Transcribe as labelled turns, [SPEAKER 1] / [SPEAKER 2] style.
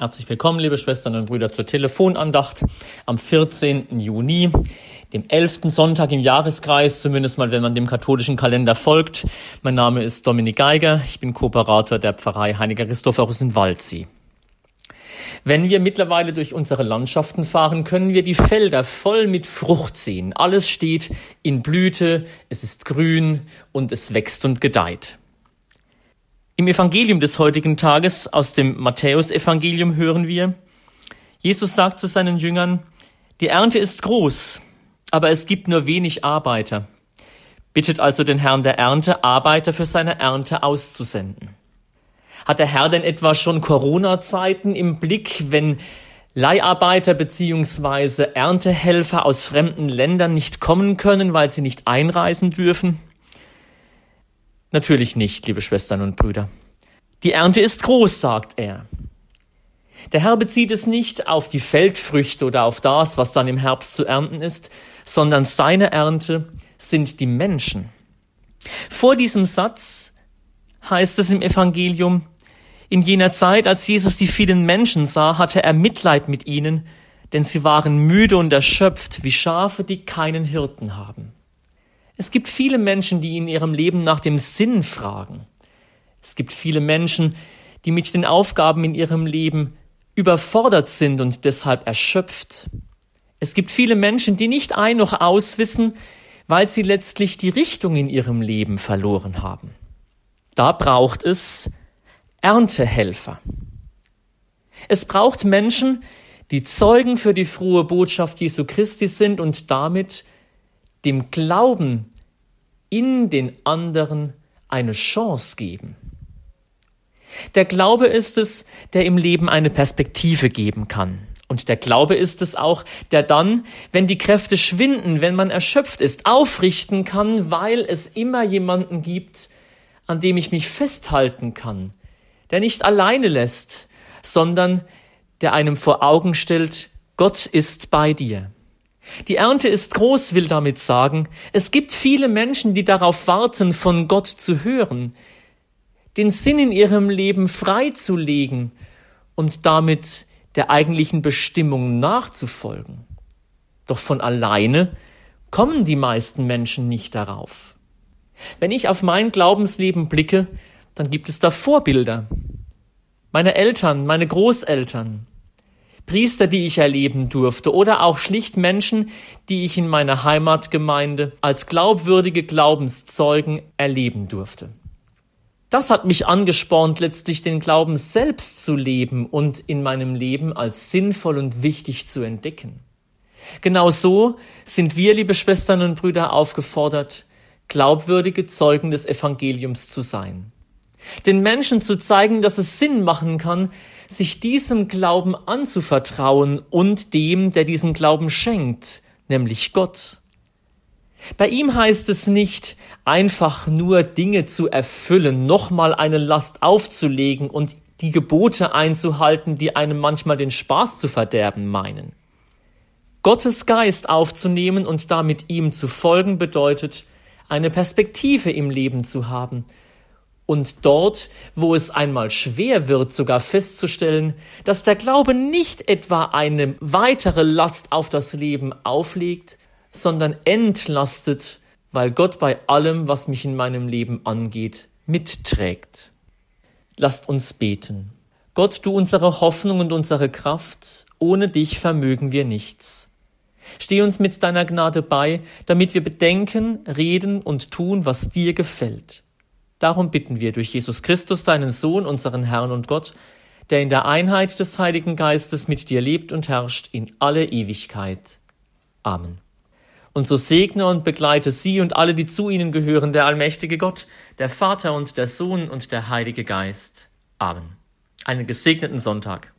[SPEAKER 1] Herzlich willkommen, liebe Schwestern und Brüder, zur Telefonandacht am 14. Juni, dem 11. Sonntag im Jahreskreis, zumindest mal, wenn man dem katholischen Kalender folgt. Mein Name ist Dominik Geiger, ich bin Kooperator der Pfarrei Heiliger Christophorus in Waldsee. Wenn wir mittlerweile durch unsere Landschaften fahren, können wir die Felder voll mit Frucht sehen. Alles steht in Blüte, es ist grün und es wächst und gedeiht. Im Evangelium des heutigen Tages aus dem Matthäusevangelium hören wir, Jesus sagt zu seinen Jüngern, die Ernte ist groß, aber es gibt nur wenig Arbeiter. Bittet also den Herrn der Ernte, Arbeiter für seine Ernte auszusenden. Hat der Herr denn etwa schon Corona-Zeiten im Blick, wenn Leiharbeiter beziehungsweise Erntehelfer aus fremden Ländern nicht kommen können, weil sie nicht einreisen dürfen? Natürlich nicht, liebe Schwestern und Brüder. Die Ernte ist groß, sagt er. Der Herr bezieht es nicht auf die Feldfrüchte oder auf das, was dann im Herbst zu ernten ist, sondern seine Ernte sind die Menschen. Vor diesem Satz heißt es im Evangelium, in jener Zeit, als Jesus die vielen Menschen sah, hatte er Mitleid mit ihnen, denn sie waren müde und erschöpft wie Schafe, die keinen Hirten haben. Es gibt viele Menschen, die in ihrem Leben nach dem Sinn fragen. Es gibt viele Menschen, die mit den Aufgaben in ihrem Leben überfordert sind und deshalb erschöpft. Es gibt viele Menschen, die nicht ein noch auswissen, weil sie letztlich die Richtung in ihrem Leben verloren haben. Da braucht es Erntehelfer. Es braucht Menschen, die Zeugen für die frohe Botschaft Jesu Christi sind und damit dem Glauben in den anderen eine Chance geben. Der Glaube ist es, der im Leben eine Perspektive geben kann. Und der Glaube ist es auch, der dann, wenn die Kräfte schwinden, wenn man erschöpft ist, aufrichten kann, weil es immer jemanden gibt, an dem ich mich festhalten kann, der nicht alleine lässt, sondern der einem vor Augen stellt, Gott ist bei dir. Die Ernte ist groß, will damit sagen, es gibt viele Menschen, die darauf warten, von Gott zu hören, den Sinn in ihrem Leben freizulegen und damit der eigentlichen Bestimmung nachzufolgen. Doch von alleine kommen die meisten Menschen nicht darauf. Wenn ich auf mein Glaubensleben blicke, dann gibt es da Vorbilder. Meine Eltern, meine Großeltern, Priester, die ich erleben durfte oder auch schlicht Menschen, die ich in meiner Heimatgemeinde als glaubwürdige Glaubenszeugen erleben durfte. Das hat mich angespornt, letztlich den Glauben selbst zu leben und in meinem Leben als sinnvoll und wichtig zu entdecken. Genau so sind wir, liebe Schwestern und Brüder, aufgefordert, glaubwürdige Zeugen des Evangeliums zu sein. Den Menschen zu zeigen, dass es Sinn machen kann, sich diesem Glauben anzuvertrauen und dem, der diesen Glauben schenkt, nämlich Gott. Bei ihm heißt es nicht, einfach nur Dinge zu erfüllen, nochmal eine Last aufzulegen und die Gebote einzuhalten, die einem manchmal den Spaß zu verderben meinen. Gottes Geist aufzunehmen und damit ihm zu folgen bedeutet, eine Perspektive im Leben zu haben und dort, wo es einmal schwer wird, sogar festzustellen, dass der Glaube nicht etwa eine weitere Last auf das Leben auflegt, sondern entlastet, weil Gott bei allem, was mich in meinem Leben angeht, mitträgt. Lasst uns beten. Gott, du unsere Hoffnung und unsere Kraft, ohne dich vermögen wir nichts. Steh uns mit deiner Gnade bei, damit wir bedenken, reden und tun, was dir gefällt. Darum bitten wir durch Jesus Christus, deinen Sohn, unseren Herrn und Gott, der in der Einheit des Heiligen Geistes mit dir lebt und herrscht in alle Ewigkeit. Amen. Und so segne und begleite sie und alle, die zu ihnen gehören, der allmächtige Gott, der Vater und der Sohn und der Heilige Geist. Amen. Einen gesegneten Sonntag.